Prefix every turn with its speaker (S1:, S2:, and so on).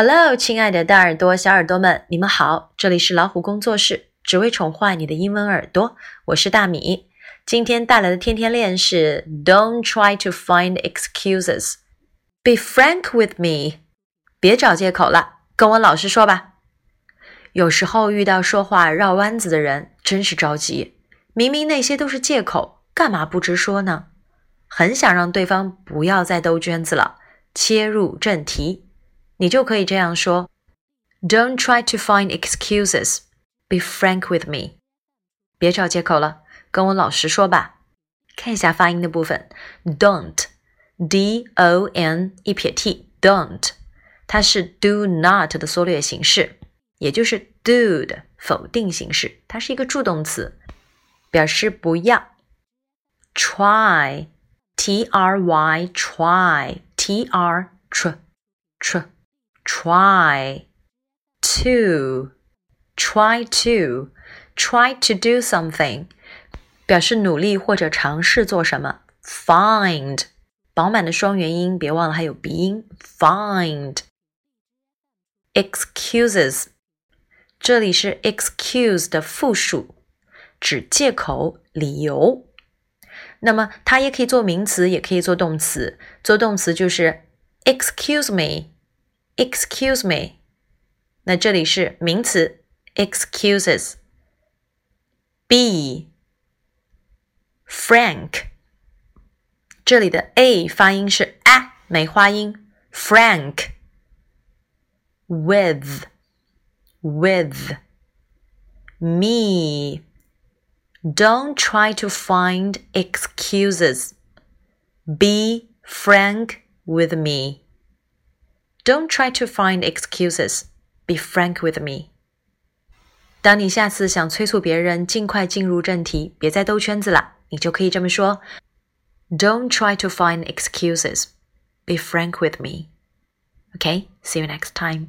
S1: Hello，亲爱的大耳朵、小耳朵们，你们好！这里是老虎工作室，只为宠坏你的英文耳朵。我是大米。今天带来的天天练是 Don't try to find excuses. Be frank with me. 别找借口了，跟我老实说吧。有时候遇到说话绕弯子的人，真是着急。明明那些都是借口，干嘛不直说呢？很想让对方不要再兜圈子了，切入正题。你就可以这样说：Don't try to find excuses. Be frank with me. 别找借口了，跟我老实说吧。看一下发音的部分，don't，d-o-n 一撇 t，don't，它是 do not 的缩略形式，也就是 do 的否定形式，它是一个助动词，表示不要。try，t-r-y，try，t-r-tr-tr。try to try to try to do something，表示努力或者尝试做什么。find 饱满的双元音，别忘了还有鼻音。find excuses，这里是 excuse 的复数，指借口、理由。那么它也可以做名词，也可以做动词。做动词就是 excuse me。 Excuse me，那这里是名词，excuses。Be frank，这里的 a 发音是 a 梅花音，frank。With with me, don't try to find excuses. Be frank with me. Don't try to find excuses. Be frank with me. 当你下次想催促别人尽快进入正题，别再兜圈子了，你就可以这么说：Don't try to find excuses. Be frank with me. Okay, see you next time.